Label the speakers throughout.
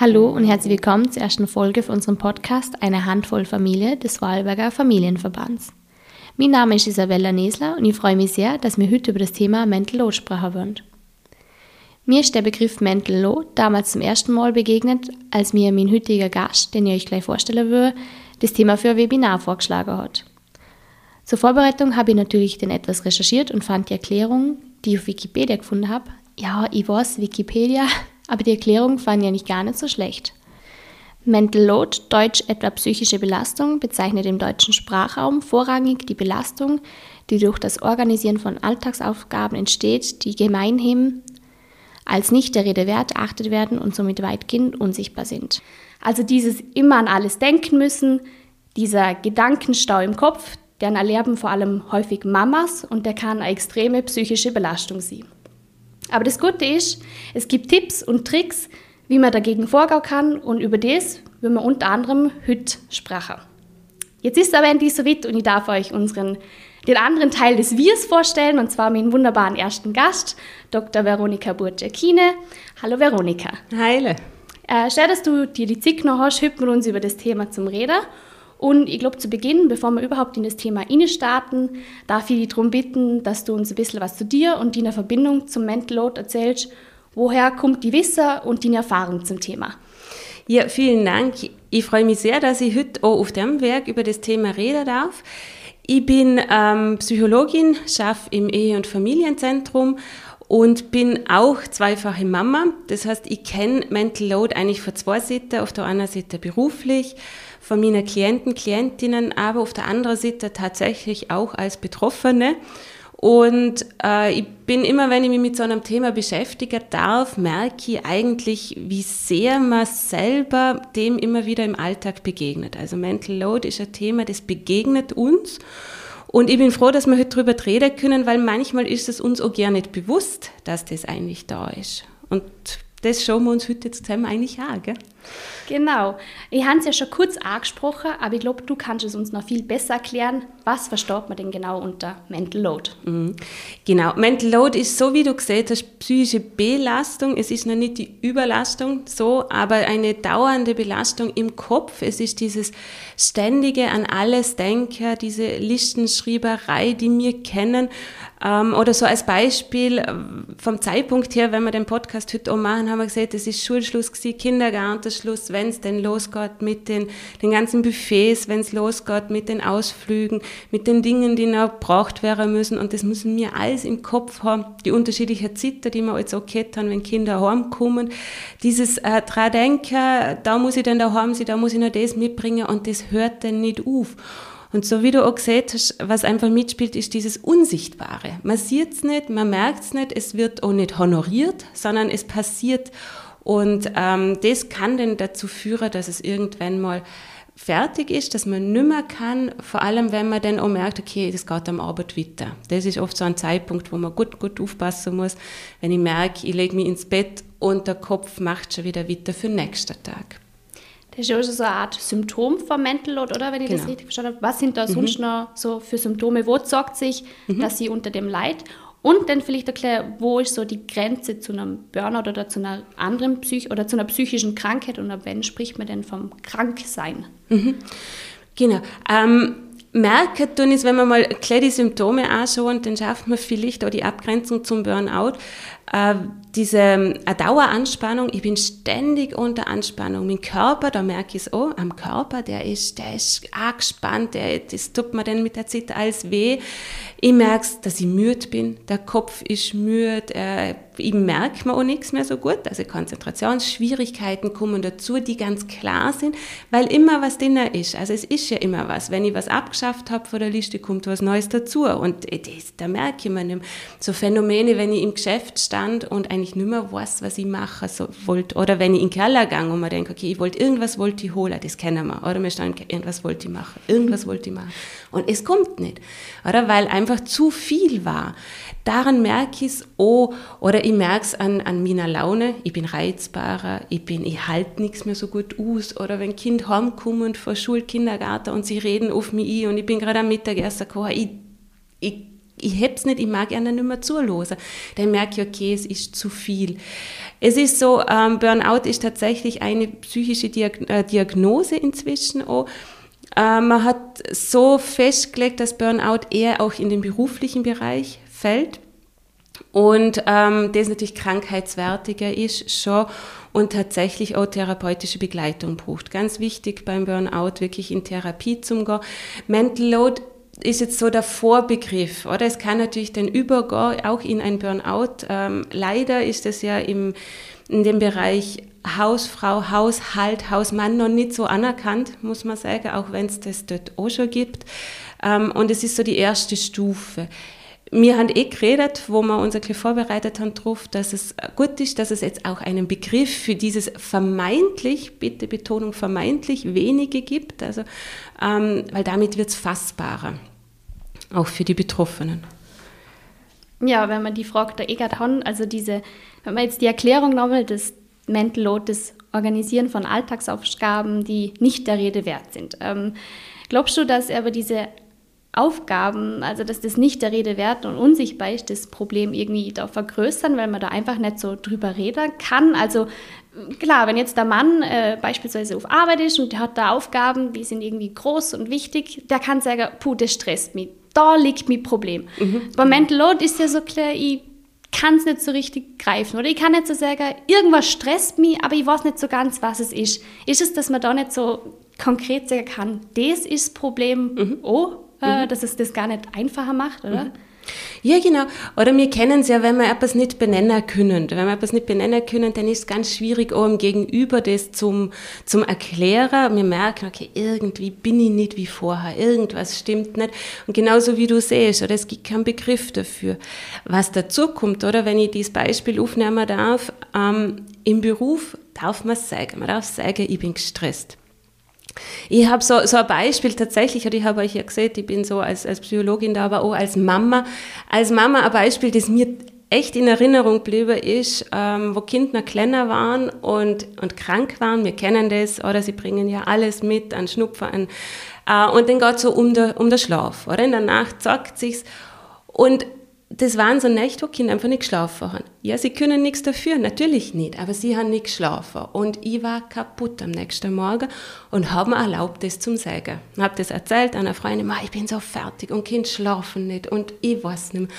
Speaker 1: Hallo und herzlich willkommen zur ersten Folge von unserem Podcast Eine Handvoll Familie des Vorarlberger Familienverbands. Mein Name ist Isabella Nesler und ich freue mich sehr, dass wir heute über das Thema Mental Load sprechen wollen. Mir ist der Begriff Mental Load damals zum ersten Mal begegnet, als mir mein heutiger Gast, den ich euch gleich vorstellen will, das Thema für ein Webinar vorgeschlagen hat. Zur Vorbereitung habe ich natürlich den etwas recherchiert und fand die Erklärung, die ich auf Wikipedia gefunden habe. Ja, ich weiß, Wikipedia, aber die Erklärung fand ich eigentlich gar nicht so schlecht. Mental Load, deutsch etwa psychische Belastung, bezeichnet im deutschen Sprachraum vorrangig die Belastung, die durch das Organisieren von Alltagsaufgaben entsteht, die gemeinhin als nicht der Rede wert erachtet werden und somit weitgehend unsichtbar sind. Also dieses immer an alles denken müssen, dieser Gedankenstau im Kopf, den erleben vor allem häufig Mamas und der kann eine extreme psychische Belastung sein. Aber das Gute ist, es gibt Tipps und Tricks, wie man dagegen vorgehen kann und über das will man unter anderem heute sprechen. Jetzt ist aber endlich so weit und ich darf euch unseren, den anderen Teil des Wirs vorstellen und zwar meinen wunderbaren ersten Gast, Dr. Veronika Burczakine. Hallo Veronika.
Speaker 2: Heile.
Speaker 1: Äh, schön, dass du dir die Zeit noch hast, heute mit uns über das Thema zum Reden. Und ich glaube, zu Beginn, bevor wir überhaupt in das Thema starten, darf ich dich darum bitten, dass du uns ein bisschen was zu dir und deiner Verbindung zum Mental Load erzählst Woher kommt die Wissen und die Erfahrung zum Thema?
Speaker 2: Ja, vielen Dank. Ich freue mich sehr, dass ich heute auch auf dem Werk über das Thema reden darf. Ich bin ähm, Psychologin, schaffe im Ehe- und Familienzentrum und bin auch zweifache Mama. Das heißt, ich kenne Mental Load eigentlich von zwei Seiten. Auf der einen Seite beruflich, von meinen Klienten, Klientinnen, aber auf der anderen Seite tatsächlich auch als Betroffene. Und äh, ich bin immer, wenn ich mich mit so einem Thema beschäftigen darf, merke ich eigentlich, wie sehr man selber dem immer wieder im Alltag begegnet. Also Mental Load ist ein Thema, das begegnet uns. Und ich bin froh, dass wir heute darüber reden können, weil manchmal ist es uns auch gar nicht bewusst, dass das eigentlich da ist. Und das schauen wir uns heute zusammen eigentlich an. Gell?
Speaker 1: Genau. Ich habe es ja schon kurz angesprochen, aber ich glaube, du kannst es uns noch viel besser erklären. Was versteht man denn genau unter Mental Load?
Speaker 2: Mhm. Genau. Mental Load ist so, wie du gesehen hast, psychische Belastung. Es ist noch nicht die Überlastung so, aber eine dauernde Belastung im Kopf. Es ist dieses ständige an alles Denken, diese Listenschreiberei, die wir kennen. Ähm, oder so als Beispiel äh, vom Zeitpunkt her, wenn wir den Podcast heute auch machen, haben wir gesagt, es ist Schulschluss gewesen, Kindergartenschluss, wenn es denn losgeht mit den, den ganzen Buffets, wenn es losgeht mit den Ausflügen, mit den Dingen, die noch gebraucht werden müssen. Und das müssen wir alles im Kopf haben. Die unterschiedlichen Zitter, die wir jetzt auch haben, wenn Kinder heimkommen. Dieses äh, dran denken, da muss ich dann daheim sein, da muss ich noch das mitbringen und das hört dann nicht auf. Und so wie du auch gesehen hast, was einfach mitspielt, ist dieses Unsichtbare. Man sieht es nicht, man merkt es nicht, es wird auch nicht honoriert, sondern es passiert. Und ähm, das kann dann dazu führen, dass es irgendwann mal fertig ist, dass man nimmer kann, vor allem wenn man dann auch merkt, okay, das geht am Arbeit weiter. Das ist oft so ein Zeitpunkt, wo man gut, gut aufpassen muss, wenn ich merke, ich lege mich ins Bett und der Kopf macht schon wieder weiter für den nächsten Tag.
Speaker 1: Das ist ja so eine Art Symptom vom Mental Load, oder? Wenn ich genau. das richtig verstanden habe. Was sind da mhm. sonst noch so für Symptome? Wo sagt sich, mhm. dass sie unter dem leid? Und dann vielleicht erklären, wo ist so die Grenze zu einem Burnout oder zu einer anderen Psych oder zu einer psychischen Krankheit und ab wann spricht man denn vom Kranksein?
Speaker 2: Mhm. Genau. Ähm, merken tun ist, wenn man mal die Symptome anschauen, dann schafft man vielleicht auch die Abgrenzung zum Burnout. Äh, diese äh, Daueranspannung, ich bin ständig unter Anspannung. Mein Körper, da merke ich es auch, am Körper, der ist, der ist angespannt, der, das tut mir dann mit der Zeit alles weh. Ich merke dass ich müde bin, der Kopf ist müde, äh, ich merke mir auch nichts mehr so gut. Also Konzentrationsschwierigkeiten kommen dazu, die ganz klar sind, weil immer was drin ist. Also es ist ja immer was. Wenn ich was abgeschafft habe von der Liste, kommt was Neues dazu. Und das, da merke ich mir nicht. So Phänomene, wenn ich im Geschäft stand und eigentlich nicht mehr weiß, was ich machen wollte. Oder wenn ich in den Keller gehe und mir denke, okay, ich wollte irgendwas wollte ich holen, das kennen wir. Oder mir stand, irgendwas wollte ich machen, irgendwas wollte ich machen. Und es kommt nicht. Oder weil einfach zu viel war. Daran merke ich es, oh, oder ich merke es an, an meiner Laune, ich bin reizbarer, ich, bin, ich halte nichts mehr so gut aus. Oder wenn Kind heimkommen von Schul, Kindergarten und sie reden auf mich ein und ich bin gerade am Mittagessen gekommen, ich, ich ich hab's nicht, ich mag gerne nicht mehr zuhören. Dann merke ich, okay, es ist zu viel. Es ist so, ähm, Burnout ist tatsächlich eine psychische äh, Diagnose inzwischen auch. Äh, man hat so festgelegt, dass Burnout eher auch in den beruflichen Bereich fällt und ähm, das natürlich krankheitswertiger ist schon und tatsächlich auch therapeutische Begleitung braucht. Ganz wichtig beim Burnout wirklich in Therapie zu gehen. Mental Load ist jetzt so der Vorbegriff, oder? Es kann natürlich dann übergehen, auch in ein Burnout. Ähm, leider ist es ja im, in dem Bereich Hausfrau, Haushalt, Hausmann noch nicht so anerkannt, muss man sagen, auch wenn es das dort auch schon gibt. Ähm, und es ist so die erste Stufe. Wir haben eh geredet, wo wir uns ein bisschen vorbereitet haben darauf, dass es gut ist, dass es jetzt auch einen Begriff für dieses vermeintlich, bitte Betonung vermeintlich wenige gibt, also, ähm, weil damit wird es fassbarer, auch für die Betroffenen.
Speaker 1: Ja, wenn man die Frage da eh gerade haben, also diese, wenn man jetzt die Erklärung nochmal, das Mental Load, das Organisieren von Alltagsaufgaben, die nicht der Rede wert sind. Ähm, glaubst du, dass aber diese Aufgaben, also dass das nicht der Rede wert und unsichtbar ist, das Problem irgendwie da vergrößern, weil man da einfach nicht so drüber reden kann. Also klar, wenn jetzt der Mann äh, beispielsweise auf Arbeit ist und der hat da Aufgaben, die sind irgendwie groß und wichtig, der kann sagen, puh, das stresst mich, da liegt mein Problem. Mhm. Beim Mental Load ist ja so klar, ich kann es nicht so richtig greifen oder ich kann nicht so sagen, irgendwas stresst mich, aber ich weiß nicht so ganz, was es ist. Ist es, dass man da nicht so konkret sagen kann, das ist das Problem, mhm. oh, äh, mhm. dass es das gar nicht einfacher macht, oder? Mhm.
Speaker 2: Ja, genau. Oder wir kennen es ja, wenn wir etwas nicht benennen können. Wenn wir etwas nicht benennen können, dann ist es ganz schwierig, auch im Gegenüber das zum, zum Erklären. Wir merken, okay, irgendwie bin ich nicht wie vorher, irgendwas stimmt nicht. Und genauso wie du siehst, oder es gibt keinen Begriff dafür. Was dazu kommt, oder wenn ich dieses Beispiel aufnehmen darf, ähm, im Beruf darf man sagen, man darf sagen, ich bin gestresst. Ich habe so, so ein Beispiel tatsächlich, und ich habe euch ja gesehen, ich bin so als, als Psychologin da, aber auch als Mama. Als Mama ein Beispiel, das mir echt in Erinnerung geblieben ist, ähm, wo Kinder kleiner waren und, und krank waren. Wir kennen das, oder sie bringen ja alles mit an Schnupfer, an, äh, und dann geht es so um den um der Schlaf, oder? In der Nacht sagt sich's. Und das waren so Nächte, wo Kinder einfach nicht geschlafen haben. Ja, sie können nichts dafür, natürlich nicht, aber sie haben nicht geschlafen. Und ich war kaputt am nächsten Morgen und habe mir erlaubt, das zu sagen. Ich habe das erzählt einer Freundin, ich bin so fertig und Kinder schlafen nicht und ich weiß nicht mehr.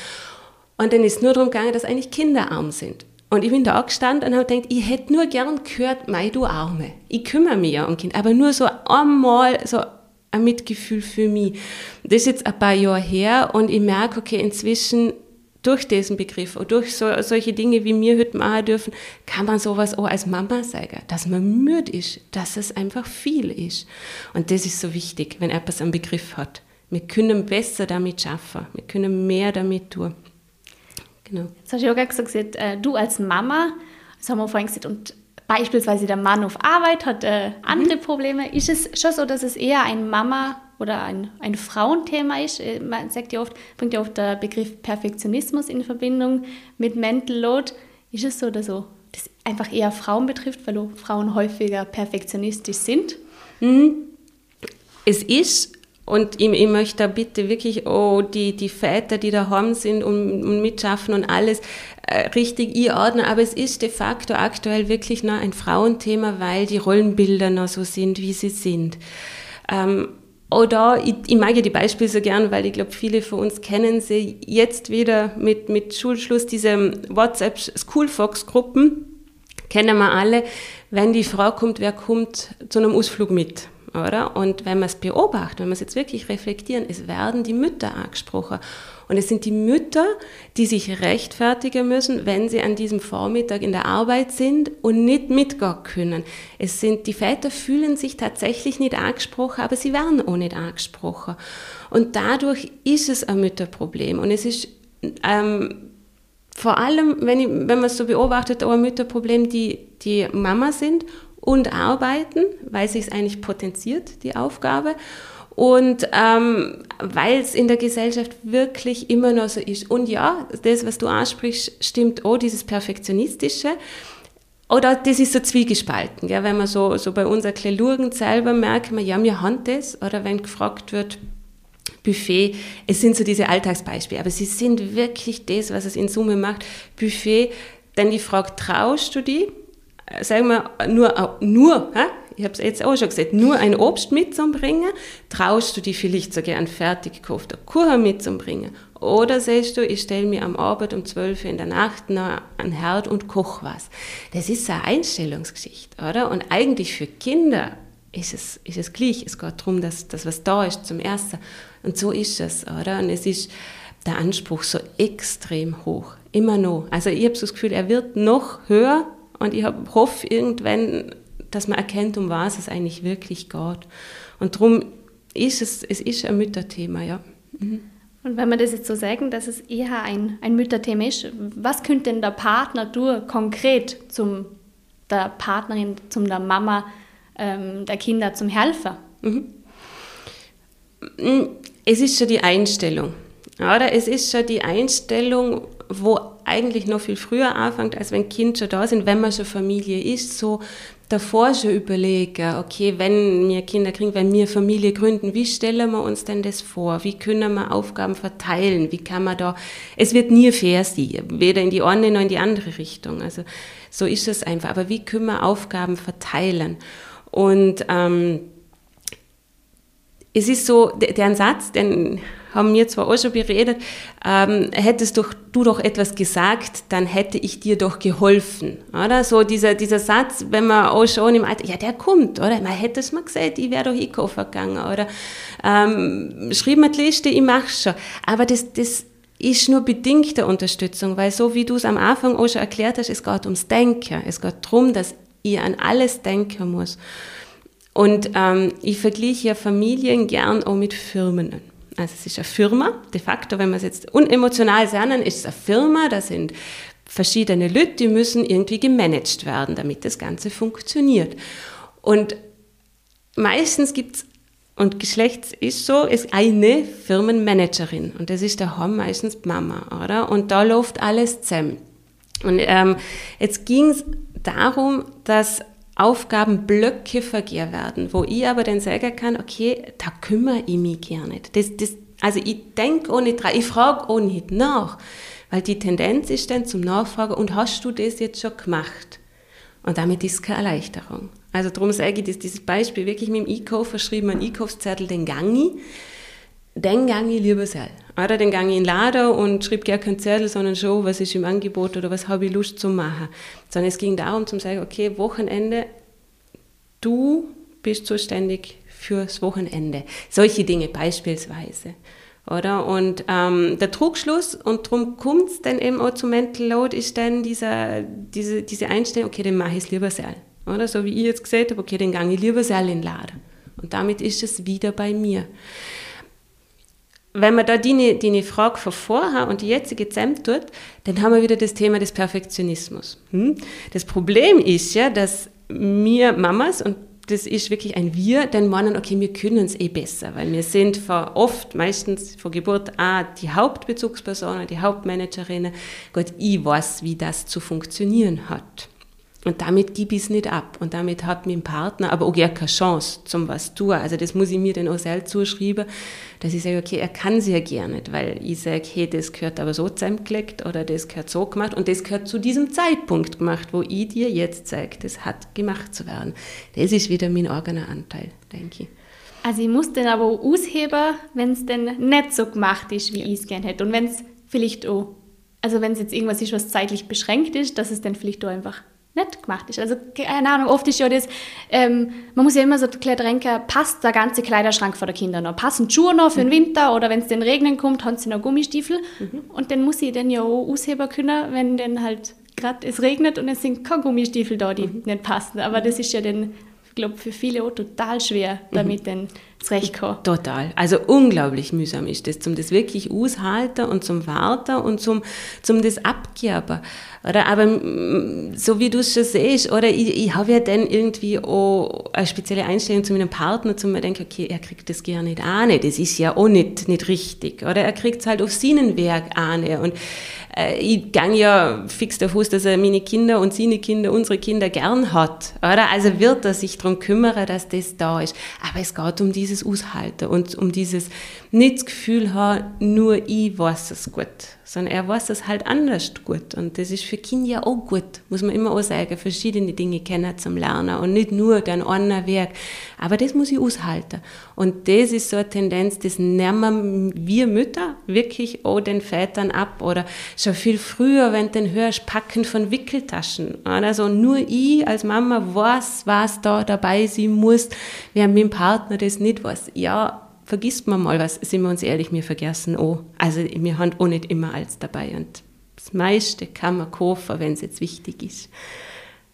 Speaker 2: Und dann ist nur darum gegangen, dass eigentlich Kinder arm sind. Und ich bin da gestanden und habe gedacht, ich hätte nur gern gehört, mei, du Arme. Ich kümmere mich ja um Kind, aber nur so einmal, so ein Mitgefühl für mich. Das ist jetzt ein paar Jahre her und ich merke, okay, inzwischen durch diesen Begriff und durch so, solche Dinge, wie wir heute machen dürfen, kann man sowas auch als Mama sagen, dass man müde ist, dass es einfach viel ist. Und das ist so wichtig, wenn etwas einen Begriff hat. Wir können besser damit schaffen, wir können mehr damit tun.
Speaker 1: Genau. Jetzt hast du ja auch gesagt, äh, du als Mama, das haben wir vorhin gesagt, und beispielsweise der Mann auf Arbeit hat äh, andere mhm. Probleme. Ist es schon so, dass es eher ein Mama- oder ein, ein Frauenthema ist? Äh, man sagt ja oft, bringt ja oft der Begriff Perfektionismus in Verbindung mit Mental Load. Ist es so, dass so, das einfach eher Frauen betrifft, weil Frauen häufiger perfektionistisch sind?
Speaker 2: Mhm. Es ist und ich, ich, möchte da bitte wirklich oh, die, die Väter, die daheim sind und, und mitschaffen und alles äh, richtig einordnen. Aber es ist de facto aktuell wirklich noch ein Frauenthema, weil die Rollenbilder noch so sind, wie sie sind. Ähm, oder ich, ich mag ja die Beispiele so gern, weil ich glaube, viele von uns kennen sie jetzt wieder mit, mit Schulschluss, diese WhatsApp Schoolfox-Gruppen, kennen wir alle. Wenn die Frau kommt, wer kommt zu einem Ausflug mit? Oder? Und wenn man es beobachtet, wenn man es jetzt wirklich reflektieren, es werden die Mütter angesprochen. Und es sind die Mütter, die sich rechtfertigen müssen, wenn sie an diesem Vormittag in der Arbeit sind und nicht mitgehen können. Es sind, die Väter fühlen sich tatsächlich nicht angesprochen, aber sie werden auch nicht angesprochen. Und dadurch ist es ein Mütterproblem. Und es ist, ähm, vor allem, wenn, ich, wenn man es so beobachtet, auch ein Mütterproblem, die, die Mama sind und arbeiten, weil sich es eigentlich potenziert, die Aufgabe. Und ähm, weil es in der Gesellschaft wirklich immer noch so ist. Und ja, das, was du ansprichst, stimmt auch, dieses Perfektionistische. Oder das ist so zwiegespalten. Gell? Wenn man so, so bei unserer Klelurgen selber merkt, man, ja, wir haben das. Oder wenn gefragt wird, Buffet, es sind so diese Alltagsbeispiele, aber sie sind wirklich das, was es in Summe macht. Buffet, dann die Frage, traust du die? Sagen wir nur, nur, hä? ich habe es jetzt auch schon gesagt, nur ein Obst mitzubringen, traust du die vielleicht sogar einen fertig gekauften Kuchen mitzubringen? Oder sagst du, ich stelle mir am Abend um 12 Uhr in der Nacht noch an Herd und koche was? Das ist eine Einstellungsgeschichte, oder? Und eigentlich für Kinder ist es, ist es gleich. Es geht darum, dass, dass was da ist zum Ersten. Und so ist es, oder? Und es ist der Anspruch so extrem hoch. Immer noch. Also ich habe so das Gefühl, er wird noch höher und ich hoffe irgendwann, dass man erkennt, um was es eigentlich wirklich geht. Und darum ist es, es ist ein Mütterthema, ja. Mhm.
Speaker 1: Und wenn wir das jetzt so sagen, dass es eher ein, ein Mütterthema ist, was könnte denn der Partner tun, konkret zum der Partnerin, zum der Mama ähm, der Kinder zum Helfer? Mhm.
Speaker 2: Es ist schon die Einstellung. Oder? Es ist schon die Einstellung, wo eigentlich noch viel früher anfängt, als wenn Kinder schon da sind, wenn man schon Familie ist, so davor schon überlegen, okay, wenn wir Kinder kriegen, wenn wir Familie gründen, wie stellen wir uns denn das vor? Wie können wir Aufgaben verteilen? Wie kann man da, es wird nie fair sein, weder in die eine noch in die andere Richtung. Also so ist es einfach. Aber wie können wir Aufgaben verteilen? Und ähm, es ist so, der Satz, den haben wir zwar auch schon beredet, ähm, hättest doch, du doch etwas gesagt, dann hätte ich dir doch geholfen. Oder? So dieser, dieser Satz, wenn man auch schon im Alter, ja, der kommt, oder? Man hätte es mal gesagt, ich wäre doch einkaufen gegangen, oder? Ähm, schrieb mir die Liste, ich mach's schon. Aber das, das ist nur bedingte Unterstützung, weil so wie du es am Anfang auch schon erklärt hast, es geht ums Denken. Es geht darum, dass ich an alles denken muss. Und ähm, ich vergleiche ja Familien gern auch mit Firmen. Also es ist eine Firma, de facto, wenn man es jetzt unemotional sagen, ist es eine Firma, da sind verschiedene Leute, die müssen irgendwie gemanagt werden, damit das Ganze funktioniert. Und meistens gibt es, und Geschlecht ist so, ist eine Firmenmanagerin. Und das ist der Hom meistens Mama, oder? Und da läuft alles zusammen. Und ähm, jetzt ging es darum, dass Aufgabenblöcke vergeben werden, wo ich aber dann sagen kann, okay, da kümmere ich mich gerne. Das, das, also ich denke auch nicht ich frage auch nicht nach, weil die Tendenz ist dann zum Nachfragen, und hast du das jetzt schon gemacht? Und damit ist keine Erleichterung. Also darum sage ich, dass dieses Beispiel wirklich mit dem Einkauf verschrieben, ein Einkaufszettel, den gange dann gange ich lieber selber. Oder dann gange ich in den Laden und schreibe gar keinen Zettel, sondern schon, was ist im Angebot oder was habe ich Lust zu machen. Sondern es ging darum, zu sagen, okay, Wochenende, du bist zuständig fürs Wochenende. Solche Dinge beispielsweise. Oder? Und ähm, der Trugschluss, und darum kommt es dann eben auch zum Mental Load, ist dann dieser, diese, diese Einstellung, okay, dann mache ich es lieber selber. Oder? So wie ich jetzt gesagt habe, okay, dann gehe ich lieber selber in den Laden. Und damit ist es wieder bei mir wenn man da die, die Frage von vorher und die jetzige zusammen tut, dann haben wir wieder das Thema des Perfektionismus. Hm? Das Problem ist ja, dass wir Mamas, und das ist wirklich ein Wir, dann meinen, okay, wir können es eh besser, weil wir sind vor oft, meistens vor Geburt auch die Hauptbezugspersonen, die Hauptmanagerinnen. Gott, ich weiß, wie das zu funktionieren hat. Und damit gebe ich es nicht ab. Und damit hat mein Partner aber auch gar keine Chance zum was tun. Also das muss ich mir dann auch selbst zuschreiben, dass ich sage, okay, er kann sehr gerne nicht, weil ich sage, hey, das gehört aber so zusammengelegt oder das gehört so gemacht und das gehört zu diesem Zeitpunkt gemacht, wo ich dir jetzt zeige, das hat gemacht zu werden. Das ist wieder mein eigener Anteil, denke ich.
Speaker 1: Also ich muss den aber auch ausheben, wenn es denn nicht so gemacht ist, wie ja. ich es gerne hätte. Und wenn es vielleicht auch, also wenn es jetzt irgendwas ist, was zeitlich beschränkt ist, dass es dann vielleicht auch einfach nicht gemacht ist. Also, keine Ahnung, oft ist ja das, ähm, man muss ja immer so denken, passt der ganze Kleiderschrank vor der Kinder noch? Passen Schuhe noch für den mhm. Winter oder wenn es den Regnen kommt, haben sie noch Gummistiefel? Mhm. Und dann muss ich dann ja auch ausheben können, wenn dann halt gerade es regnet und es sind keine Gummistiefel da, die mhm. nicht passen. Aber das ist ja dann, ich glaube, für viele auch total schwer, mhm. damit mhm. dann zurechtkommen.
Speaker 2: Total. Also unglaublich mühsam ist das, zum das wirklich aushalten und zum Warten und zum, zum das abgeben. Oder? Aber mm, so wie du es schon siehst, oder ich, ich habe ja dann irgendwie auch eine spezielle Einstellung zu meinem Partner, zu mir denke, okay, er kriegt das gerne nicht an, das ist ja auch nicht, nicht richtig. Oder er kriegt es halt auf seinen Werk an. Und äh, ich gehe ja fix davon dass er meine Kinder und seine Kinder, unsere Kinder gern hat. Oder? Also wird er sich darum kümmern, dass das da ist. Aber es geht um diese dieses Aushalten und um dieses nicht das Gefühl haben, nur ich weiß es gut, sondern er weiß es halt anders gut. Und das ist für Kinder auch gut, muss man immer auch sagen, verschiedene Dinge kennen zum Lernen und nicht nur den einen Werk. Aber das muss ich aushalten. Und das ist so eine Tendenz, das nehmen wir Mütter wirklich auch den Vätern ab. Oder schon viel früher, wenn du den hörst, Packen von Wickeltaschen. Also nur ich als Mama weiß, was da dabei sein muss, während mein Partner das nicht weiß. Ja, vergisst man mal was, sind wir uns ehrlich, wir vergessen auch. Also wir haben auch nicht immer alles dabei und das meiste kann man kaufen, wenn es jetzt wichtig ist.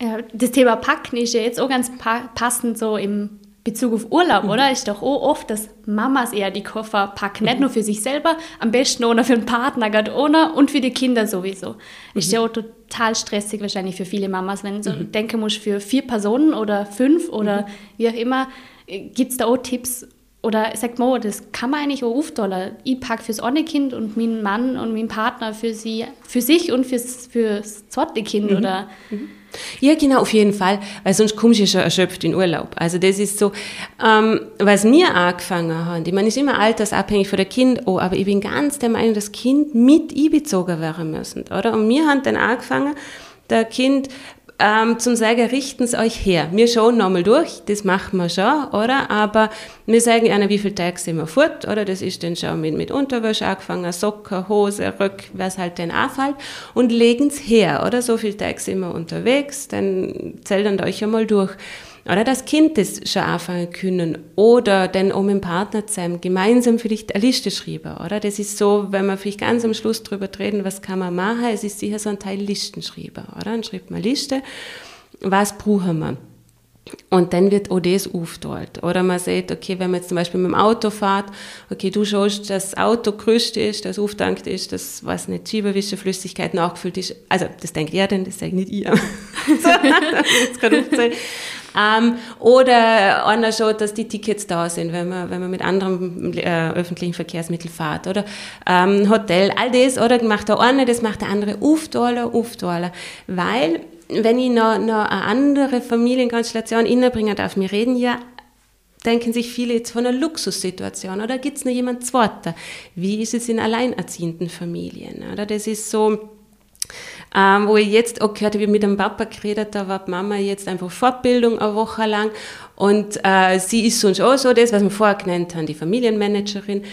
Speaker 1: Ja, das Thema Packen ist ja jetzt auch ganz pa passend so im Bezug auf Urlaub, mhm. oder? Ist doch auch oft, dass Mamas eher die Koffer packen, nicht nur für sich selber, am besten ohne für den Partner, gerade ohne und für die Kinder sowieso. Mhm. Ist ja auch total stressig wahrscheinlich für viele Mamas, wenn du mhm. denken musst, für vier Personen oder fünf oder mhm. wie auch immer, äh, gibt es da auch Tipps, oder sagt man, das kann man eigentlich auch aufdollen. Ich packe fürs eine Kind und mein Mann und mein Partner für, sie, für sich und fürs, fürs zweite Kind, mhm. oder?
Speaker 2: Mhm. Ja, genau, auf jeden Fall, weil sonst kommst du schon erschöpft in Urlaub. Also das ist so, ähm, was mir angefangen hat, ich meine, ist immer altersabhängig von der Kind, oh, aber ich bin ganz der Meinung, das Kind mit einbezogen werden müssen, oder? Und mir hat dann angefangen, der Kind ähm, zum sagen, richten es euch her. Wir schauen nochmal durch, das machen wir schon, oder? Aber wir sagen ihnen, wie viele Tage sind wir fort, oder? Das ist dann schon mit, mit Unterwäsche angefangen, Socken, Hose, Rück, was halt dann anfällt, und legen es her, oder? So viele Tage sind wir unterwegs, dann zählt euch einmal durch. Oder das Kind das schon anfangen können. Oder dann um dem Partner zusammen gemeinsam vielleicht eine Liste schreiben. Oder das ist so, wenn wir vielleicht ganz am Schluss drüber reden, was kann man machen, es ist sicher so ein Teil Listen schreiben. Oder? Dann schreibt man Liste, was brauchen wir. Und dann wird auch das aufgeteilt. Oder man sagt, okay, wenn man jetzt zum Beispiel mit dem Auto fährt, okay, du schaust, dass das Auto gerüstet ist, dass auftankt ist, dass, was nicht, Schieberwische, Flüssigkeit nachgefüllt ist. Also, das denkt er denn, das sage nicht ich. das kann aufzählen. Ähm, oder einer schaut, dass die Tickets da sind, wenn man, wenn man mit anderen äh, öffentlichen Verkehrsmitteln fährt. Oder ähm, Hotel, all das, oder macht der eine, das macht der andere Auftaler, Auftaler. Weil, wenn ich noch, noch eine andere Familienkonstellation innebringen darf, wir reden ja denken sich viele jetzt von einer Luxussituation oder gibt es noch jemand zweiter? Wie ist es in alleinerziehenden Familien? Oder das ist so, ähm, wo ich jetzt auch gehört habe, mit dem Papa geredet, da war die Mama jetzt einfach Fortbildung eine Woche lang und äh, sie ist sonst auch so das, was wir vorher genannt haben, die Familienmanagerin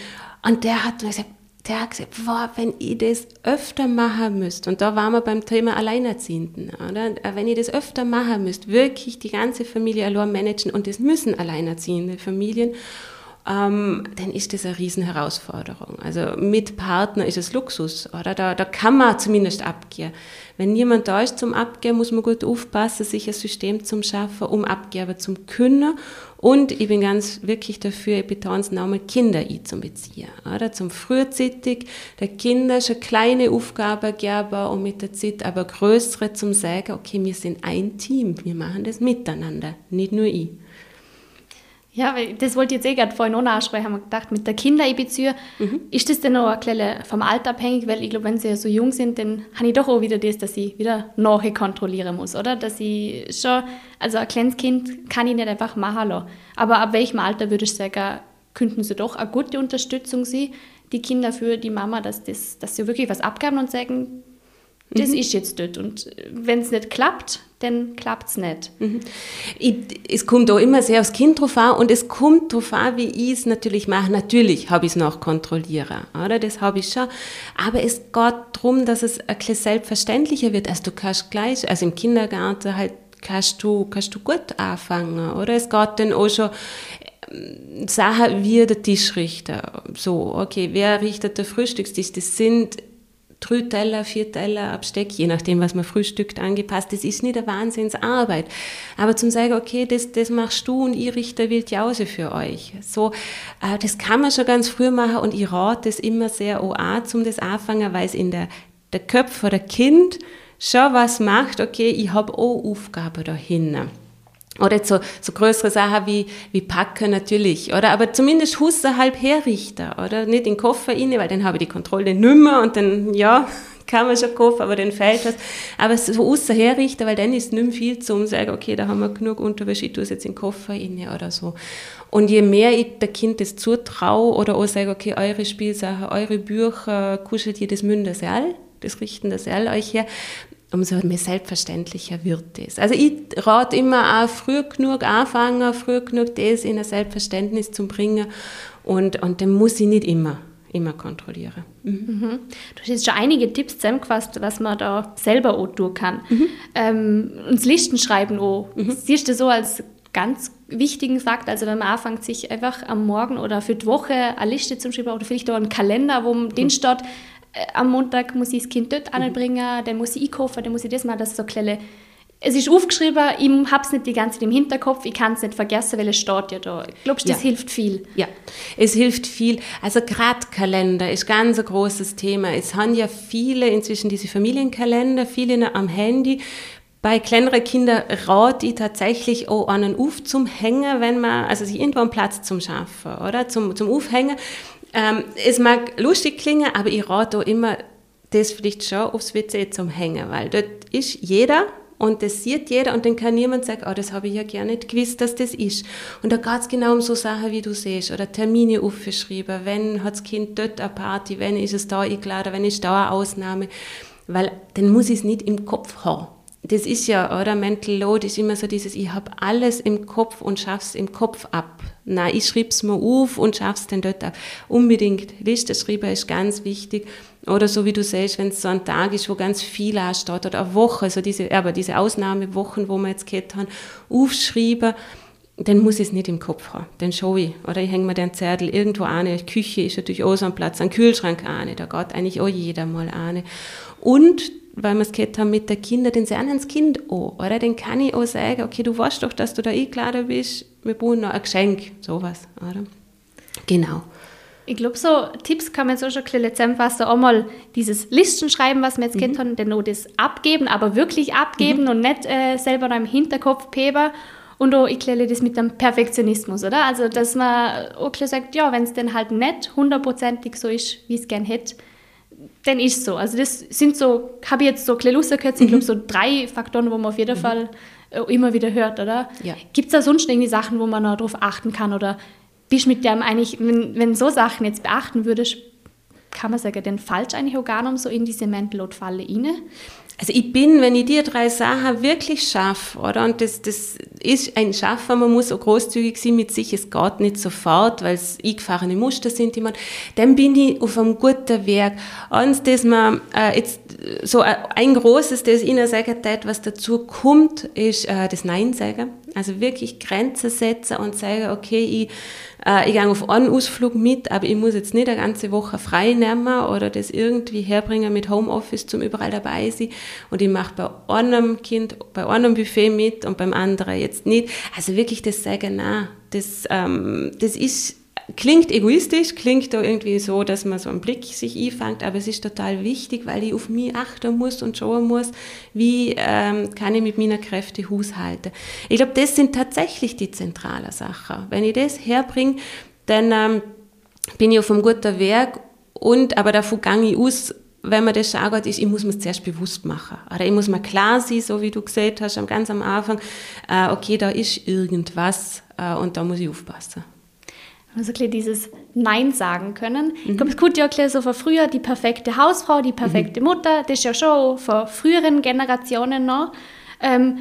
Speaker 2: und der hat gesagt, der hat gesagt, wow, wenn ich das öfter machen müsst, und da waren wir beim Thema Alleinerziehenden, oder? Wenn ihr das öfter machen müsst, wirklich die ganze Familie allein managen, und das müssen alleinerziehende Familien, ähm, dann ist das eine Riesenherausforderung. Also mit Partner ist es Luxus, oder? Da, da kann man zumindest abgehen. Wenn niemand da ist zum Abgehen, muss man gut aufpassen, sich ein System zum schaffen, um Abgabe zum können. Und ich bin ganz wirklich dafür, ich betone es nochmal, Kinder einzubeziehen, oder? Zum frühzeitig der Kinder schon kleine Aufgaben geben und mit der Zeit aber größere zum sagen, okay, wir sind ein Team, wir machen das miteinander, nicht nur ich.
Speaker 1: Ja, das wollte ich jetzt eh gerade vorhin noch ansprechen. Haben wir gedacht, mit der Kinderbeziehung, mhm. ist das denn auch ein bisschen vom Alter abhängig? Weil ich glaube, wenn sie ja so jung sind, dann habe ich doch auch wieder das, dass ich wieder nachher kontrollieren muss, oder? Dass ich schon, also ein kleines Kind kann ich nicht einfach machen lassen. Aber ab welchem Alter würde ich sagen, könnten sie doch eine gute Unterstützung sein, die Kinder für die Mama, dass, das, dass sie wirklich was abgaben und sagen, das mhm. ist jetzt dort. Und wenn es nicht klappt, dann klappt es nicht. Mhm.
Speaker 2: Ich, es kommt auch immer sehr aufs Kind drauf an und es kommt drauf an, wie ich es natürlich mache. Natürlich habe ich es noch kontrollieren, oder? Das habe ich schon. Aber es geht darum, dass es ein bisschen selbstverständlicher wird. Also du kannst gleich, also im Kindergarten halt kannst du, kannst du gut anfangen, oder? Es geht dann auch schon ähm, Sachen wie der Tischrichter. So, okay, wer richtet der Frühstückstisch? Das sind drei Teller, Absteck, je nachdem, was man frühstückt, angepasst. Das ist nicht eine Wahnsinnsarbeit. Aber zum sagen, okay, das, das machst du und ich richte wild Jause für euch. So, äh, das kann man schon ganz früh machen und ich rate das immer sehr an, zum das anfangen, weil es in der, der Köpfe der Kind schon was macht, okay, ich habe auch Aufgaben dahinter. Oder so, so größere Sachen wie, wie Packen natürlich, oder? Aber zumindest Husse halb herrichten, oder? Nicht in den Koffer rein, weil dann habe ich die Kontrolle nicht mehr und dann, ja, kann man schon kaufen, aber dann fehlt was. Aber so außer herrichten, weil dann ist nicht mehr viel zum sagen, okay, da haben wir genug Unterwäsche, ich tue es jetzt in den Koffer rein oder so. Und je mehr ich der Kind das zutraue oder auch sage, okay, eure Spielsachen, eure Bücher, kuschelt ihr das Münder Seil, das richten das Seil euch her, umso mehr selbstverständlicher wird es. Also ich rate immer auch früh genug anfangen, früh genug das in ein Selbstverständnis zu bringen und, und dann muss ich nicht immer immer kontrollieren.
Speaker 1: Mhm. Mhm. Du hast jetzt schon einige Tipps zusammengefasst, was man da selber auch tun kann. Mhm. Ähm, uns Listen schreiben auch. Mhm. Siehst du so als ganz wichtigen Fakt, also wenn man anfängt, sich einfach am Morgen oder für die Woche eine Liste zu schreiben oder vielleicht auch einen Kalender, wo mhm. den steht, am Montag muss ich das Kind dort mhm. anbringen, dann muss ich einkaufen, dann muss ich das machen, das so kleine es ist aufgeschrieben, ich habe es nicht die ganze Zeit im Hinterkopf, ich kann es nicht vergessen, weil es steht ja da. Glaubst du, das ja. hilft viel?
Speaker 2: Ja, es hilft viel. Also gerade Kalender ist ganz ein großes Thema. Es haben ja viele inzwischen diese Familienkalender, viele am Handy. Bei kleineren Kindern rate ich tatsächlich auch einen Auf zum Hängen, wenn man, also sich irgendwo einen Platz zum Schaffen, oder? Zum, zum Aufhängen. Ähm, es mag lustig klingen, aber ich rate auch immer, das vielleicht schon aufs WC zum Hängen, weil dort ist jeder und das sieht jeder und dann kann niemand sagen, oh, das habe ich ja gar nicht gewusst, dass das ist. Und da geht es genau um so Sachen, wie du siehst, oder Termine aufgeschrieben, wenn hat das Kind dort eine Party, wenn ist es da eingeladen, wenn ist da eine Ausnahme, weil dann muss ich es nicht im Kopf haben. Das ist ja, oder? Mental Load ist immer so dieses, ich habe alles im Kopf und schaff's im Kopf ab. Nein, ich schreib's mir auf und schaff's dann dort ab. Unbedingt. Liste schreiben ist ganz wichtig. Oder so wie du siehst, wenn es so ein Tag ist, wo ganz viel ansteht, oder eine Woche, so diese, aber diese Ausnahmewochen, wo wir jetzt gehabt haben, aufschreiben, dann muss ich es nicht im Kopf haben. Dann schaue ich. Oder ich hänge mir den Zettel irgendwo an. Die Küche ist natürlich auch so ein Platz, ein Kühlschrank an. Da geht eigentlich auch jeder mal an. Und, weil wir es gehabt haben mit den Kindern, den sehen das Kind auch. Oder dann kann ich auch sagen, okay, du weißt doch, dass du da eingeladen bist, wir brauchen noch ein Geschenk. Sowas, oder? Genau.
Speaker 1: Ich glaube, so Tipps kann man so schon ein bisschen zusammenfassen. Einmal dieses Listen schreiben, was wir jetzt mhm. haben, dann noch das abgeben, aber wirklich abgeben mhm. und nicht äh, selber noch im Hinterkopf peben. Und auch, ich kläre das mit dem Perfektionismus, oder? Also, dass man auch sagt, ja, wenn es dann halt nicht hundertprozentig so ist, wie es gerne hätte, dann ist es so. Also, das sind so, habe ich jetzt so ein bisschen rausgehört, mhm. ich glaube, so drei Faktoren, wo man auf jeden mhm. Fall äh, immer wieder hört, oder? Ja. Gibt es da sonst irgendwie Sachen, wo man noch darauf achten kann oder bist mit dem eigentlich, wenn, wenn so Sachen jetzt beachten würdest, kann man sagen, denn falsch eigentlich auch gar nicht so in diese Mental Load Falle rein?
Speaker 2: Also ich bin, wenn ich die drei Sachen wirklich schaffe, oder? Und das, das ist ein Schaffen, man muss auch großzügig sein mit sich, es geht nicht sofort, weil es eingefahrene Muster sind, die man, dann bin ich auf einem guten Weg. Eins, das man äh, jetzt so ein großes, das Ihnen sagen was dazu kommt, ist äh, das Nein sagen. Also wirklich Grenzen setzen und sagen, okay, ich äh, ich gehe auf einen Ausflug mit, aber ich muss jetzt nicht eine ganze Woche frei nehmen oder das irgendwie herbringen mit Homeoffice zum überall dabei sein. Und ich mache bei einem Kind, bei einem Buffet mit und beim anderen jetzt nicht. Also wirklich das sagen, na, das, ähm, das ist klingt egoistisch, klingt da irgendwie so, dass man so einen Blick sich einfängt, aber es ist total wichtig, weil ich auf mich achten muss und schauen muss, wie ähm, kann ich mit meinen Kräften haushalten. Ich glaube, das sind tatsächlich die zentralen Sachen. Wenn ich das herbringe, dann ähm, bin ich auf einem guten Weg und, aber davon gehe ich aus, wenn man das schaut, ist, ich muss mir es zuerst bewusst machen. Oder ich muss mir klar sein, so wie du gesagt hast, ganz am Anfang, äh, okay, da ist irgendwas äh, und da muss ich aufpassen.
Speaker 1: Also dieses Nein sagen können. Mhm. Ich glaube, es kommt ja auch so von früher die perfekte Hausfrau, die perfekte mhm. Mutter. Das ist ja schon von früheren Generationen noch. Ähm,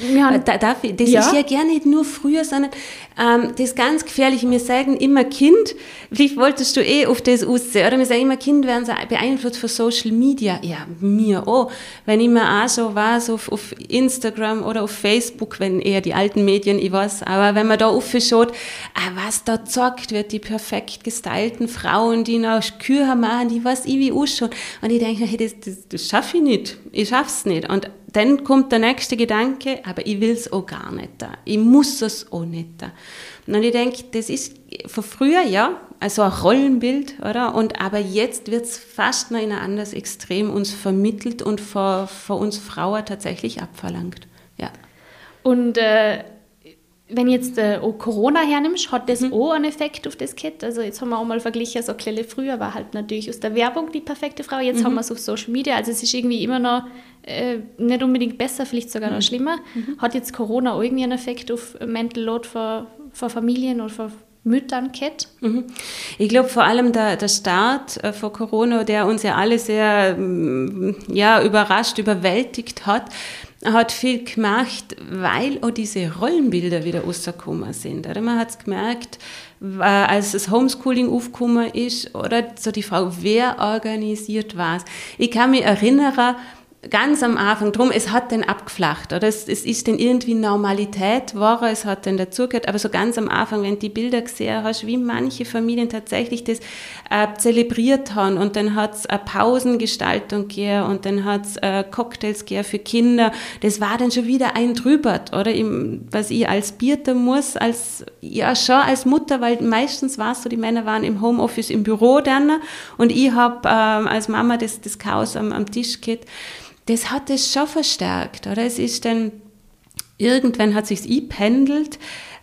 Speaker 2: ja, äh, darf ich, das ja. ist ja gerne nicht nur früher, sondern ähm, das ganz Gefährliche. Wir sagen immer Kind, vielleicht wolltest du eh auf das aussehen, oder wir sagen immer Kind werden so beeinflusst von Social Media. Ja, mir auch. Wenn ich mir auch so was auf, auf Instagram oder auf Facebook, wenn eher die alten Medien, ich weiß, aber wenn man da aufschaut, ah, was da zockt wird, die perfekt gestylten Frauen, die noch Kühe machen, die was ich wie ausschauen. Und ich denke, hey, das, das, das schaffe ich nicht. Ich schaff's nicht. Und dann kommt der nächste Gedanke, aber ich will es auch gar nicht. Ich muss es auch nicht. Und ich denke, das ist von früher, ja, also ein Rollenbild, oder? Und aber jetzt wird es fast noch in ein anderes Extrem uns vermittelt und von, von uns Frauen tatsächlich abverlangt. Ja.
Speaker 1: Und äh, wenn jetzt äh, auch Corona hernimmst, hat das mhm. auch einen Effekt auf das Kind? Also jetzt haben wir auch mal verglichen, so Klelle früher war halt natürlich aus der Werbung die perfekte Frau, jetzt mhm. haben wir es auf Social Media, also es ist irgendwie immer noch äh, nicht unbedingt besser, vielleicht sogar noch mhm. schlimmer. Mhm. Hat jetzt Corona auch irgendwie einen Effekt auf Mental Load für Familien oder für Müttern gehabt?
Speaker 2: Mhm. Ich glaube vor allem der, der Start äh, vor Corona, der uns ja alle sehr mm, ja, überrascht, überwältigt hat, hat viel gemacht, weil auch diese Rollenbilder wieder rausgekommen sind. Oder man hat es gemerkt, als das Homeschooling aufgekommen ist, oder so die Frage, wer organisiert was. Ich kann mich erinnern, ganz am Anfang drum, es hat dann abgeflacht, oder? Es, es ist dann irgendwie Normalität geworden, es hat dann dazugehört, aber so ganz am Anfang, wenn du die Bilder gesehen hast, wie manche Familien tatsächlich das äh, zelebriert haben und dann hat es eine Pausengestaltung gegeben und dann hat es äh, Cocktails gegeben für Kinder, das war dann schon wieder ein drüber, oder? Im, was ich als Bierter muss, als, ja schon als Mutter, weil meistens war es so, die Männer waren im Homeoffice im Büro dann und ich habe ähm, als Mama das, das Chaos am, am Tisch gehabt das hat es schon verstärkt, oder? Es ist dann, irgendwann hat sich's pendelt,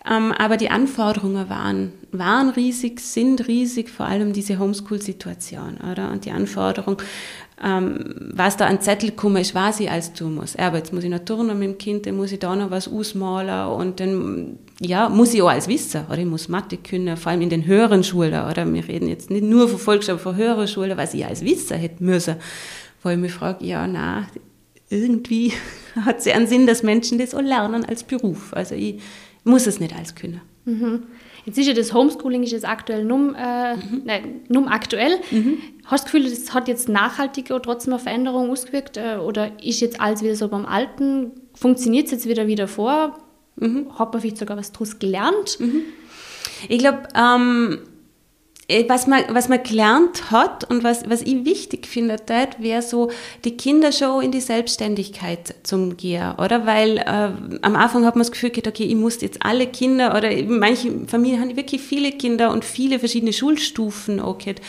Speaker 2: ähm, aber die Anforderungen waren, waren riesig, sind riesig, vor allem diese Homeschool-Situation, oder? Und die Anforderung, ähm, was da an Zettel kommen ist, was ich als tun muss. Aber jetzt muss ich noch turnen mit dem Kind, dann muss ich da noch was ausmalen und dann, ja, muss ich auch als wissen, oder? Ich muss Mathe können, vor allem in den höheren Schulen, oder? Wir reden jetzt nicht nur von Volksschule, von höheren Schulen, was ich als wissen hätte müssen wo ich mich frage, ja, na, irgendwie hat es ja einen Sinn, dass Menschen das auch lernen als Beruf. Also ich muss es nicht als können.
Speaker 1: Mhm. Jetzt ist ja das Homeschooling ist jetzt aktuell num, äh, mhm. nein, num aktuell. Mhm. Hast du das Gefühl, das hat jetzt nachhaltig oder trotzdem eine Veränderung ausgewirkt? Äh, oder ist jetzt alles wieder so beim Alten? Funktioniert es jetzt wieder wieder vor? Mhm. Hat man vielleicht sogar was daraus gelernt?
Speaker 2: Mhm. Ich glaube, ähm, äh, was man, was man gelernt hat und was, was ich wichtig finde, wäre so die Kinder schon in die Selbstständigkeit zum Gehen, oder? Weil äh, am Anfang hat man das Gefühl gehabt, okay, ich muss jetzt alle Kinder, oder manche Familien haben wirklich viele Kinder und viele verschiedene Schulstufen auch gehabt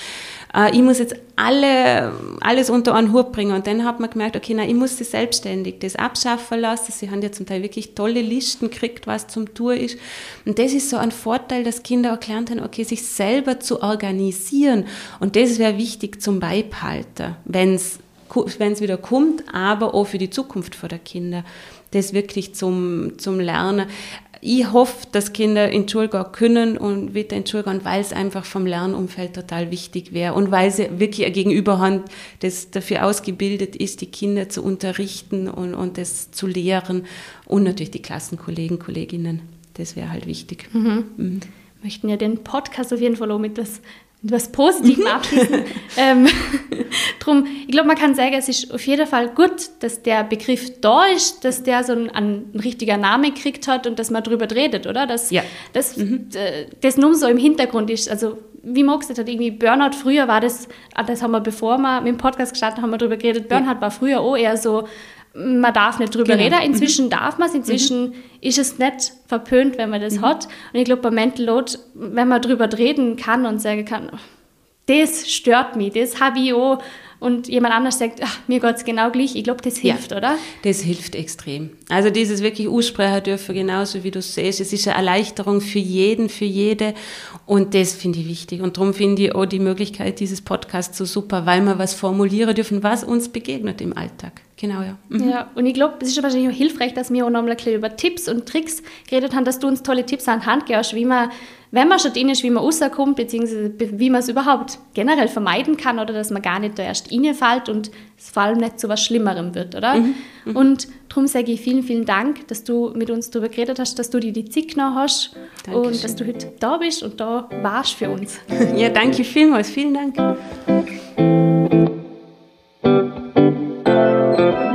Speaker 2: äh, ich muss jetzt alle, alles unter einen Hut bringen. Und dann hat man gemerkt, okay, nein, ich muss das selbstständig das abschaffen lassen. Sie haben ja zum Teil wirklich tolle Listen gekriegt, was zum Tour ist. Und das ist so ein Vorteil, dass Kinder auch gelernt haben, okay, sich selber zu organisieren. Und das wäre wichtig zum Beibehalten, wenn es wenn es wieder kommt, aber auch für die Zukunft der Kinder, das wirklich zum, zum Lernen ich hoffe, dass Kinder in die Schule gehen können und wieder in die Schule gehen, weil es einfach vom Lernumfeld total wichtig wäre und weil sie wirklich ein Gegenüber haben, das dafür ausgebildet ist, die Kinder zu unterrichten und, und das zu lehren und natürlich die Klassenkollegen, Kolleginnen. Das wäre halt wichtig. Mhm.
Speaker 1: Mhm. Wir möchten ja den Podcast auf jeden Fall auch mit was was Positivem abschließen. ähm, drum, ich glaube, man kann sagen, es ist auf jeden Fall gut, dass der Begriff da ist, dass der so einen, einen richtigen Namen gekriegt hat und dass man darüber redet, oder? Dass ja. das, mhm. das nun so im Hintergrund ist. Also, wie man gesagt hat, irgendwie Burnout früher war das, ah, das haben wir, bevor wir mit dem Podcast gestartet haben, wir darüber geredet, Burnout ja. war früher auch eher so, man darf nicht drüber genau. reden. Inzwischen mhm. darf man es, inzwischen mhm. ist es nicht verpönt, wenn man das mhm. hat. Und ich glaube, bei Mental Load, wenn man drüber reden kann und sagen kann, das stört mich, das habe ich auch und jemand anders sagt, ach, mir geht es genau gleich. Ich glaube, das hilft, ja, oder?
Speaker 2: Das hilft extrem. Also dieses wirklich aussprechen dürfen, genauso wie du siehst, es ist eine Erleichterung für jeden, für jede und das finde ich wichtig. Und darum finde ich auch die Möglichkeit dieses Podcasts so super, weil wir was formulieren dürfen, was uns begegnet im Alltag. Genau, ja.
Speaker 1: Mhm. Ja, und ich glaube, es ist wahrscheinlich auch hilfreich, dass wir auch nochmal ein bisschen über Tipps und Tricks geredet haben, dass du uns tolle Tipps an die Hand gibst, wie man wenn man schon drin ist, wie man rauskommt, beziehungsweise wie man es überhaupt generell vermeiden kann oder dass man gar nicht da erst reinfällt und es vor allem nicht zu was Schlimmerem wird, oder? Mhm. Mhm. Und darum sage ich vielen, vielen Dank, dass du mit uns darüber geredet hast, dass du dir die Zeit genommen hast Dankeschön. und dass du heute da bist und da warst für uns.
Speaker 2: Ja, danke vielmals. Vielen Dank. Thank you.